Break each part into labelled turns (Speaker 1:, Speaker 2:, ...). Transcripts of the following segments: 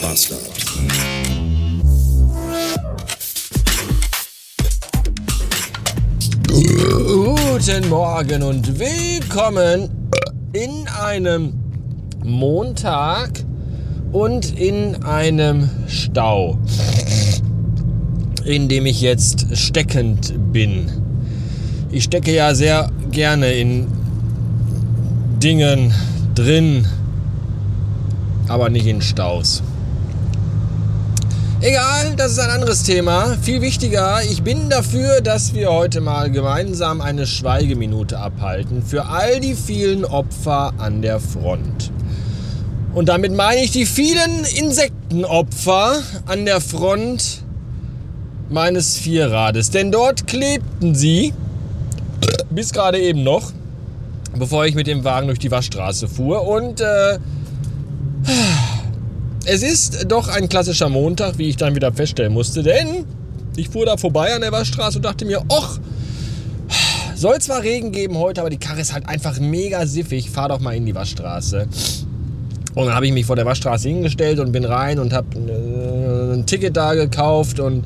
Speaker 1: Bastard.
Speaker 2: Guten Morgen und willkommen in einem Montag und in einem Stau, in dem ich jetzt steckend bin. Ich stecke ja sehr gerne in Dingen drin, aber nicht in Staus. Egal, das ist ein anderes Thema. Viel wichtiger, ich bin dafür, dass wir heute mal gemeinsam eine Schweigeminute abhalten für all die vielen Opfer an der Front. Und damit meine ich die vielen Insektenopfer an der Front meines Vierrades. Denn dort klebten sie, bis gerade eben noch, bevor ich mit dem Wagen durch die Waschstraße fuhr. Und äh, es ist doch ein klassischer Montag, wie ich dann wieder feststellen musste, denn ich fuhr da vorbei an der Waschstraße und dachte mir, och, soll zwar Regen geben heute, aber die Karre ist halt einfach mega siffig. Fahr doch mal in die Waschstraße. Und dann habe ich mich vor der Waschstraße hingestellt und bin rein und habe äh, ein Ticket da gekauft und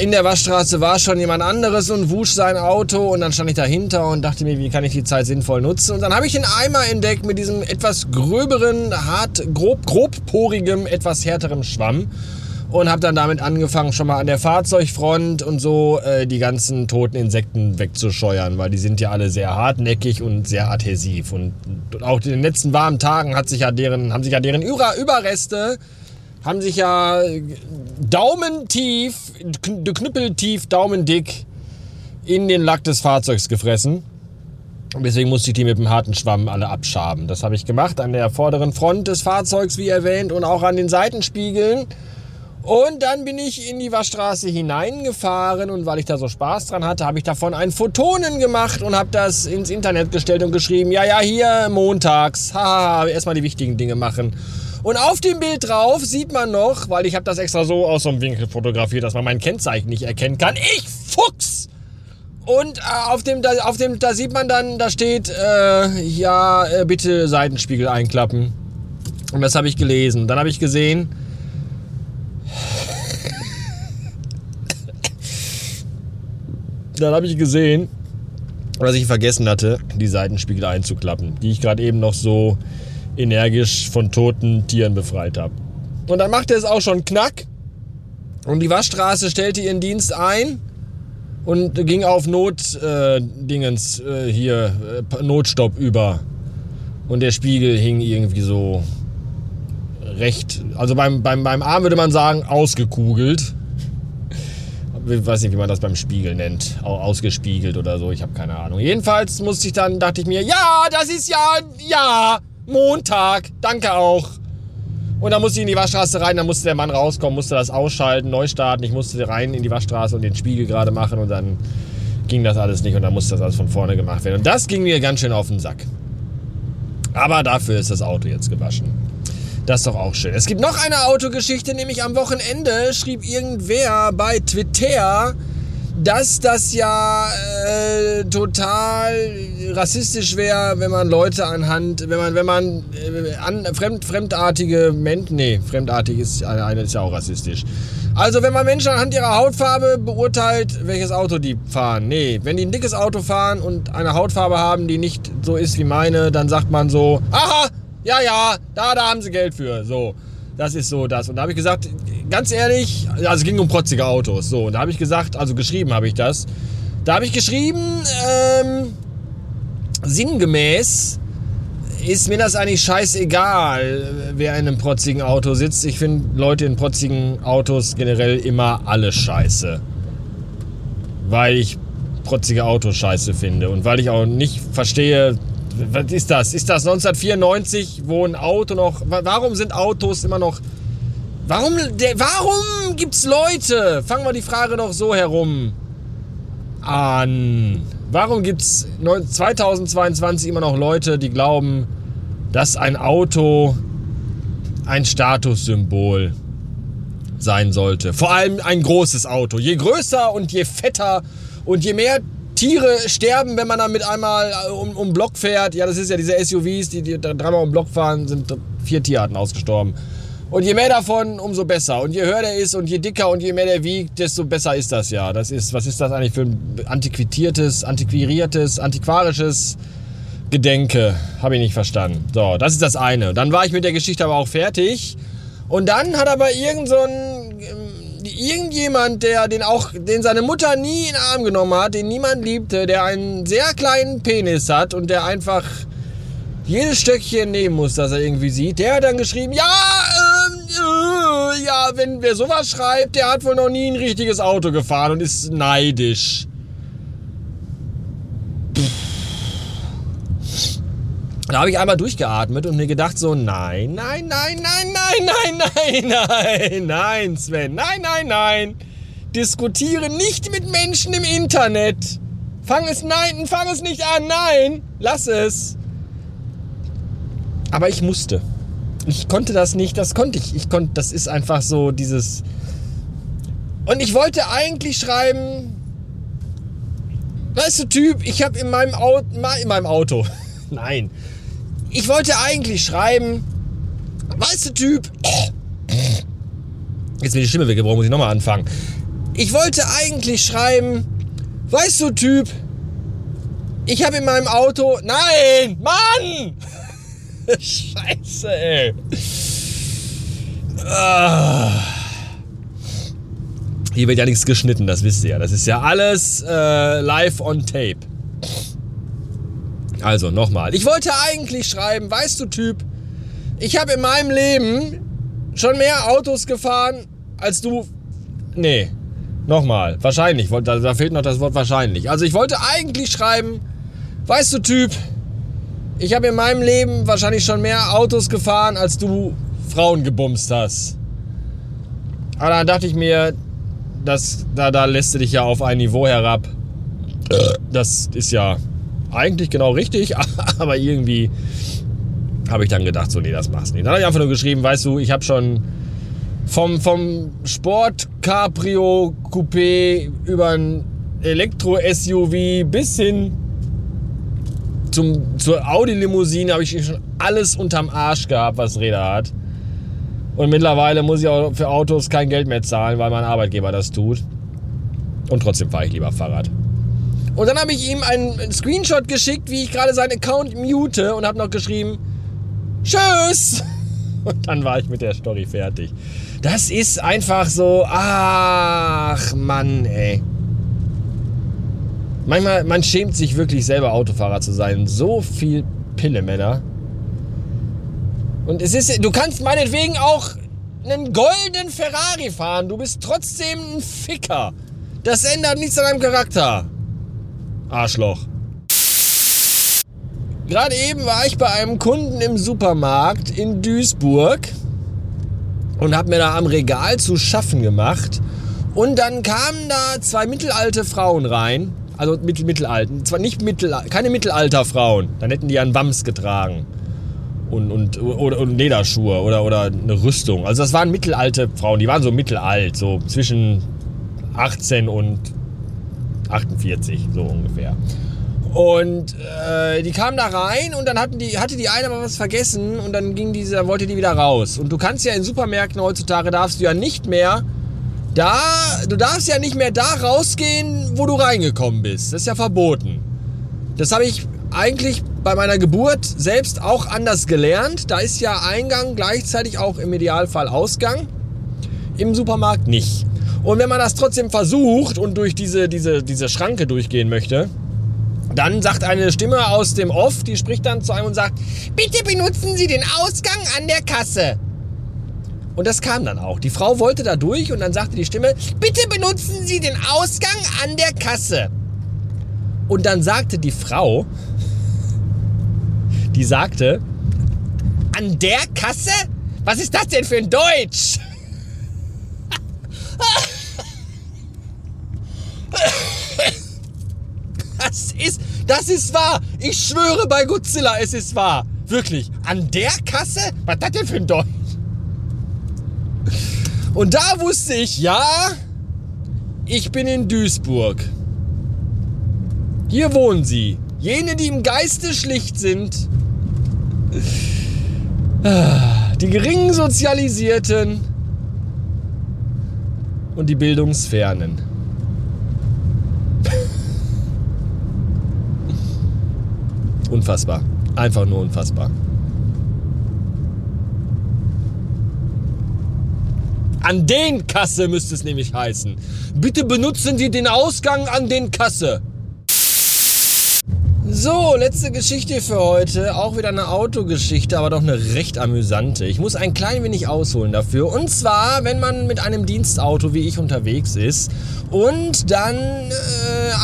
Speaker 2: in der Waschstraße war schon jemand anderes und wusch sein Auto und dann stand ich dahinter und dachte mir, wie kann ich die Zeit sinnvoll nutzen? Und dann habe ich den Eimer entdeckt mit diesem etwas gröberen, hart, grob, grobporigem, etwas härterem Schwamm und habe dann damit angefangen, schon mal an der Fahrzeugfront und so äh, die ganzen toten Insekten wegzuscheuern, weil die sind ja alle sehr hartnäckig und sehr adhesiv und auch in den letzten warmen Tagen hat sich ja deren, haben sich ja deren Überreste haben sich ja daumentief, knüppeltief, daumendick in den Lack des Fahrzeugs gefressen. Deswegen musste ich die mit dem harten Schwamm alle abschaben. Das habe ich gemacht an der vorderen Front des Fahrzeugs, wie erwähnt, und auch an den Seitenspiegeln. Und dann bin ich in die Waschstraße hineingefahren und weil ich da so Spaß dran hatte, habe ich davon ein Fotonen gemacht und habe das ins Internet gestellt und geschrieben, ja, ja, hier montags, haha, erstmal die wichtigen Dinge machen. Und auf dem Bild drauf sieht man noch, weil ich habe das extra so aus so einem Winkel fotografiert, dass man mein Kennzeichen nicht erkennen kann. Ich Fuchs! Und äh, auf dem, da, auf dem, da sieht man dann, da steht, äh, ja, äh, bitte Seitenspiegel einklappen. Und das habe ich gelesen. Dann habe ich gesehen, dann habe ich gesehen, dass ich vergessen hatte, die Seitenspiegel einzuklappen, die ich gerade eben noch so energisch von toten Tieren befreit habe. Und dann machte es auch schon Knack und die Waschstraße stellte ihren Dienst ein und ging auf Notdingens äh, äh, hier äh, Notstopp über und der Spiegel hing irgendwie so recht, also beim, beim, beim Arm würde man sagen ausgekugelt. Ich weiß nicht, wie man das beim Spiegel nennt. Ausgespiegelt oder so, ich habe keine Ahnung. Jedenfalls musste ich dann, dachte ich mir, ja, das ist ja, ja, Montag, danke auch. Und dann musste ich in die Waschstraße rein, dann musste der Mann rauskommen, musste das ausschalten, neu starten. Ich musste rein in die Waschstraße und den Spiegel gerade machen und dann ging das alles nicht und dann musste das alles von vorne gemacht werden. Und das ging mir ganz schön auf den Sack. Aber dafür ist das Auto jetzt gewaschen. Das ist doch auch schön. Es gibt noch eine Autogeschichte, nämlich am Wochenende schrieb irgendwer bei Twitter, dass das ja äh, total rassistisch wäre, wenn man Leute anhand, wenn man, wenn man äh, an, fremd, fremdartige Menschen, nee, fremdartig ist eine ist ja auch rassistisch. Also wenn man Menschen anhand ihrer Hautfarbe beurteilt, welches Auto die fahren. Nee, wenn die ein dickes Auto fahren und eine Hautfarbe haben, die nicht so ist wie meine, dann sagt man so, aha, ja, ja, da, da haben sie Geld für. So, das ist so das. Und da habe ich gesagt, ganz ehrlich, also es ging um protzige Autos. So, und da habe ich gesagt, also geschrieben habe ich das. Da habe ich geschrieben, ähm, sinngemäß ist mir das eigentlich scheißegal, wer in einem protzigen Auto sitzt. Ich finde Leute in protzigen Autos generell immer alle scheiße. Weil ich protzige Autos scheiße finde. Und weil ich auch nicht verstehe, was ist das? Ist das 1994, wo ein Auto noch. Warum sind Autos immer noch. Warum, warum gibt's Leute? Fangen wir die Frage doch so herum an. Warum gibt es 2022 immer noch Leute, die glauben, dass ein Auto ein Statussymbol sein sollte? Vor allem ein großes Auto. Je größer und je fetter und je mehr Tiere sterben, wenn man dann mit einmal äh, um, um Block fährt. Ja, das ist ja diese SUVs, die, die dreimal um Block fahren, sind vier Tierarten ausgestorben. Und je mehr davon, umso besser. Und je höher der ist und je dicker und je mehr der wiegt, desto besser ist das ja. Das ist, was ist das eigentlich für ein antiquitiertes, antiquiriertes, antiquarisches Gedenke? Habe ich nicht verstanden. So, das ist das eine. Dann war ich mit der Geschichte aber auch fertig. Und dann hat aber irgend so ein, irgendjemand, der den auch, den seine Mutter nie in den Arm genommen hat, den niemand liebte, der einen sehr kleinen Penis hat und der einfach jedes Stöckchen nehmen muss, das er irgendwie sieht, der hat dann geschrieben, ja, ähm, äh, ja, wenn wer sowas schreibt, der hat wohl noch nie ein richtiges Auto gefahren und ist neidisch. Da habe ich einmal durchgeatmet und mir gedacht so, nein, nein, nein, nein, nein, nein, nein, nein, nein, Sven, nein, nein, nein. Diskutiere nicht mit Menschen im Internet. Fang es, nein, fang es nicht an, nein, lass es. Aber ich musste. Ich konnte das nicht, das konnte ich. Ich konnte, das ist einfach so dieses. Und ich wollte eigentlich schreiben, weißt du, Typ, ich habe in meinem Auto, in meinem Auto, nein, ich wollte eigentlich schreiben, weißt du, Typ, jetzt wird die Stimme weggebrochen, muss ich nochmal anfangen. Ich wollte eigentlich schreiben, weißt du, Typ, ich habe in meinem Auto, nein, Mann! Scheiße, ey. Ah. Hier wird ja nichts geschnitten, das wisst ihr ja. Das ist ja alles äh, live on tape. Also nochmal. Ich wollte eigentlich schreiben, weißt du Typ, ich habe in meinem Leben schon mehr Autos gefahren als du. Nee, nochmal. Wahrscheinlich. Da, da fehlt noch das Wort wahrscheinlich. Also ich wollte eigentlich schreiben, weißt du Typ, ich habe in meinem Leben wahrscheinlich schon mehr Autos gefahren, als du Frauen gebumst hast. Aber dann dachte ich mir, das, da, da lässt du dich ja auf ein Niveau herab. Das ist ja eigentlich genau richtig, aber irgendwie habe ich dann gedacht, so, nee, das machst du nicht. Dann habe ich einfach nur geschrieben, weißt du, ich habe schon vom, vom Sport Cabrio Coupé über ein Elektro-SUV bis hin zum, zur Audi-Limousine habe ich schon alles unterm Arsch gehabt, was Räder hat. Und mittlerweile muss ich auch für Autos kein Geld mehr zahlen, weil mein Arbeitgeber das tut. Und trotzdem fahre ich lieber Fahrrad. Und dann habe ich ihm einen Screenshot geschickt, wie ich gerade seinen Account mute und habe noch geschrieben, Tschüss! Und dann war ich mit der Story fertig. Das ist einfach so, ach Mann, ey. Manchmal, man schämt sich wirklich selber Autofahrer zu sein. So viel Pillemänner. Und es ist, du kannst meinetwegen auch einen goldenen Ferrari fahren. Du bist trotzdem ein Ficker. Das ändert nichts an deinem Charakter. Arschloch. Gerade eben war ich bei einem Kunden im Supermarkt in Duisburg und habe mir da am Regal zu schaffen gemacht. Und dann kamen da zwei mittelalte Frauen rein. Also mittel, mittelalten. Zwar nicht mittel, keine Mittelalterfrauen. Dann hätten die einen Wams getragen. Und, und, oder, und Lederschuhe oder, oder eine Rüstung. Also das waren mittelalte Frauen. Die waren so mittelalt. So zwischen 18 und 48, so ungefähr. Und äh, die kamen da rein und dann hatten die, hatte die eine mal was vergessen und dann ging diese, wollte die wieder raus. Und du kannst ja in Supermärkten heutzutage darfst du ja nicht mehr da, du darfst ja nicht mehr da rausgehen, wo du reingekommen bist. Das ist ja verboten. Das habe ich eigentlich bei meiner Geburt selbst auch anders gelernt. Da ist ja Eingang gleichzeitig auch im Idealfall Ausgang. Im Supermarkt nicht. Und wenn man das trotzdem versucht und durch diese, diese, diese Schranke durchgehen möchte, dann sagt eine Stimme aus dem Off, die spricht dann zu einem und sagt, bitte benutzen Sie den Ausgang an der Kasse. Und das kam dann auch. Die Frau wollte da durch und dann sagte die Stimme, bitte benutzen Sie den Ausgang an der Kasse. Und dann sagte die Frau, die sagte, an der Kasse? Was ist das denn für ein Deutsch? Das ist, das ist wahr. Ich schwöre bei Godzilla, es ist wahr. Wirklich. An der Kasse? Was ist das denn für ein Deutsch? Und da wusste ich, ja, ich bin in Duisburg. Hier wohnen sie. Jene, die im Geiste schlicht sind. Die geringen Sozialisierten und die Bildungsfernen. Unfassbar. Einfach nur unfassbar. An den Kasse müsste es nämlich heißen. Bitte benutzen Sie den Ausgang an den Kasse. So, letzte Geschichte für heute. Auch wieder eine Autogeschichte, aber doch eine recht amüsante. Ich muss ein klein wenig ausholen dafür. Und zwar, wenn man mit einem Dienstauto wie ich unterwegs ist und dann äh,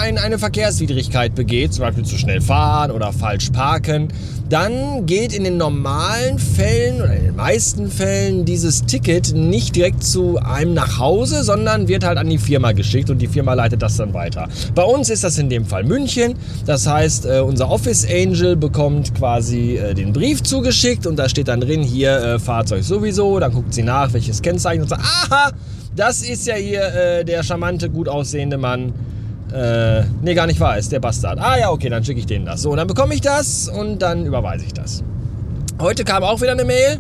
Speaker 2: ein, eine Verkehrswidrigkeit begeht, zum Beispiel zu schnell fahren oder falsch parken, dann geht in den normalen Fällen oder in den meisten Fällen dieses Ticket nicht direkt zu einem nach Hause, sondern wird halt an die Firma geschickt und die Firma leitet das dann weiter. Bei uns ist das in dem Fall München. Das heißt, äh, unser Office Angel bekommt quasi äh, den Brief zugeschickt und da steht dann drin, hier äh, Fahrzeug sowieso. Dann guckt sie nach, welches Kennzeichen und sagt, aha, das ist ja hier der charmante, gut aussehende Mann äh, nee, gar nicht wahr, ist der Bastard. Ah ja, okay, dann schicke ich denen das. So, dann bekomme ich das und dann überweise ich das. Heute kam auch wieder eine Mail.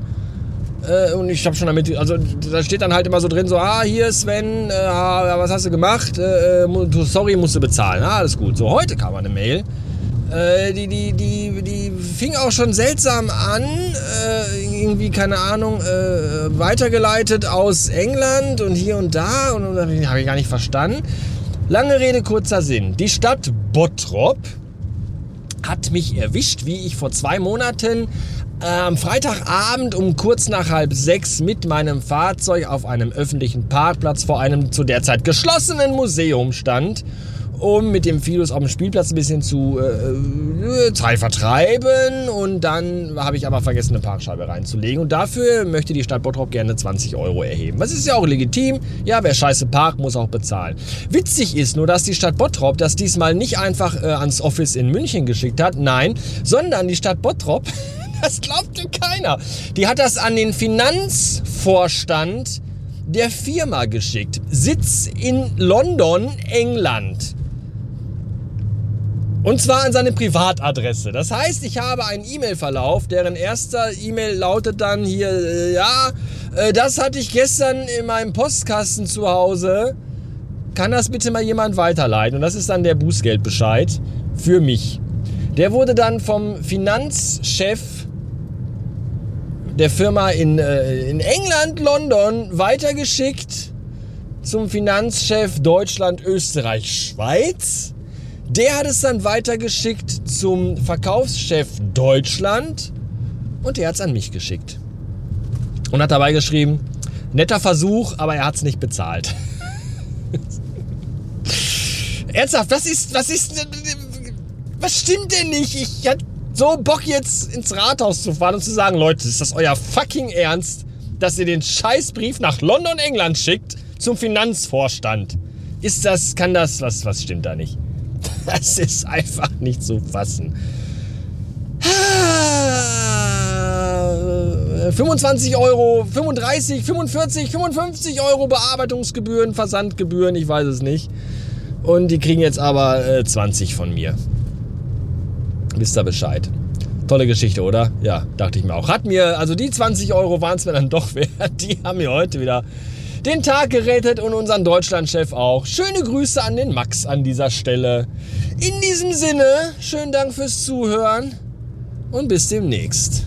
Speaker 2: Äh, und ich habe schon damit, also da steht dann halt immer so drin, so, ah, hier Sven, äh, was hast du gemacht? Äh, äh sorry, musst du bezahlen. Ah, alles gut. So, heute kam eine Mail. Äh, die, die, die, die fing auch schon seltsam an. Äh, irgendwie, keine Ahnung, weitergeleitet aus England und hier und da. Und, und habe ich gar nicht verstanden. Lange Rede, kurzer Sinn. Die Stadt Bottrop hat mich erwischt, wie ich vor zwei Monaten äh, am Freitagabend um kurz nach halb sechs mit meinem Fahrzeug auf einem öffentlichen Parkplatz vor einem zu der Zeit geschlossenen Museum stand um mit dem Fidus auf dem Spielplatz ein bisschen zu äh, äh, Zeit vertreiben. Und dann habe ich aber vergessen, eine Parkscheibe reinzulegen. Und dafür möchte die Stadt Bottrop gerne 20 Euro erheben. Was ist ja auch legitim. Ja, wer scheiße parkt, muss auch bezahlen. Witzig ist nur, dass die Stadt Bottrop das diesmal nicht einfach äh, ans Office in München geschickt hat. Nein, sondern die Stadt Bottrop, das glaubte keiner. Die hat das an den Finanzvorstand der Firma geschickt. Sitz in London, England. Und zwar an seine Privatadresse. Das heißt, ich habe einen E-Mail-Verlauf, deren erster E-Mail lautet dann hier, äh, ja, äh, das hatte ich gestern in meinem Postkasten zu Hause. Kann das bitte mal jemand weiterleiten? Und das ist dann der Bußgeldbescheid für mich. Der wurde dann vom Finanzchef der Firma in, äh, in England, London, weitergeschickt zum Finanzchef Deutschland, Österreich, Schweiz. Der hat es dann weitergeschickt zum Verkaufschef Deutschland und der hat es an mich geschickt. Und hat dabei geschrieben, netter Versuch, aber er hat es nicht bezahlt. Ernsthaft, was ist, was ist, was stimmt denn nicht? Ich hatte so Bock jetzt ins Rathaus zu fahren und zu sagen, Leute, ist das euer fucking Ernst, dass ihr den Scheißbrief nach London, England schickt zum Finanzvorstand? Ist das, kann das, was, was stimmt da nicht? Das ist einfach nicht zu fassen. 25 Euro, 35, 45, 55 Euro Bearbeitungsgebühren, Versandgebühren, ich weiß es nicht. Und die kriegen jetzt aber äh, 20 von mir. Wisst ihr Bescheid. Tolle Geschichte, oder? Ja, dachte ich mir auch. Hat mir, also die 20 Euro waren es mir dann doch wert. Die haben mir heute wieder den Tag gerettet und unseren Deutschlandchef auch. Schöne Grüße an den Max an dieser Stelle. In diesem Sinne, schönen Dank fürs Zuhören und bis demnächst.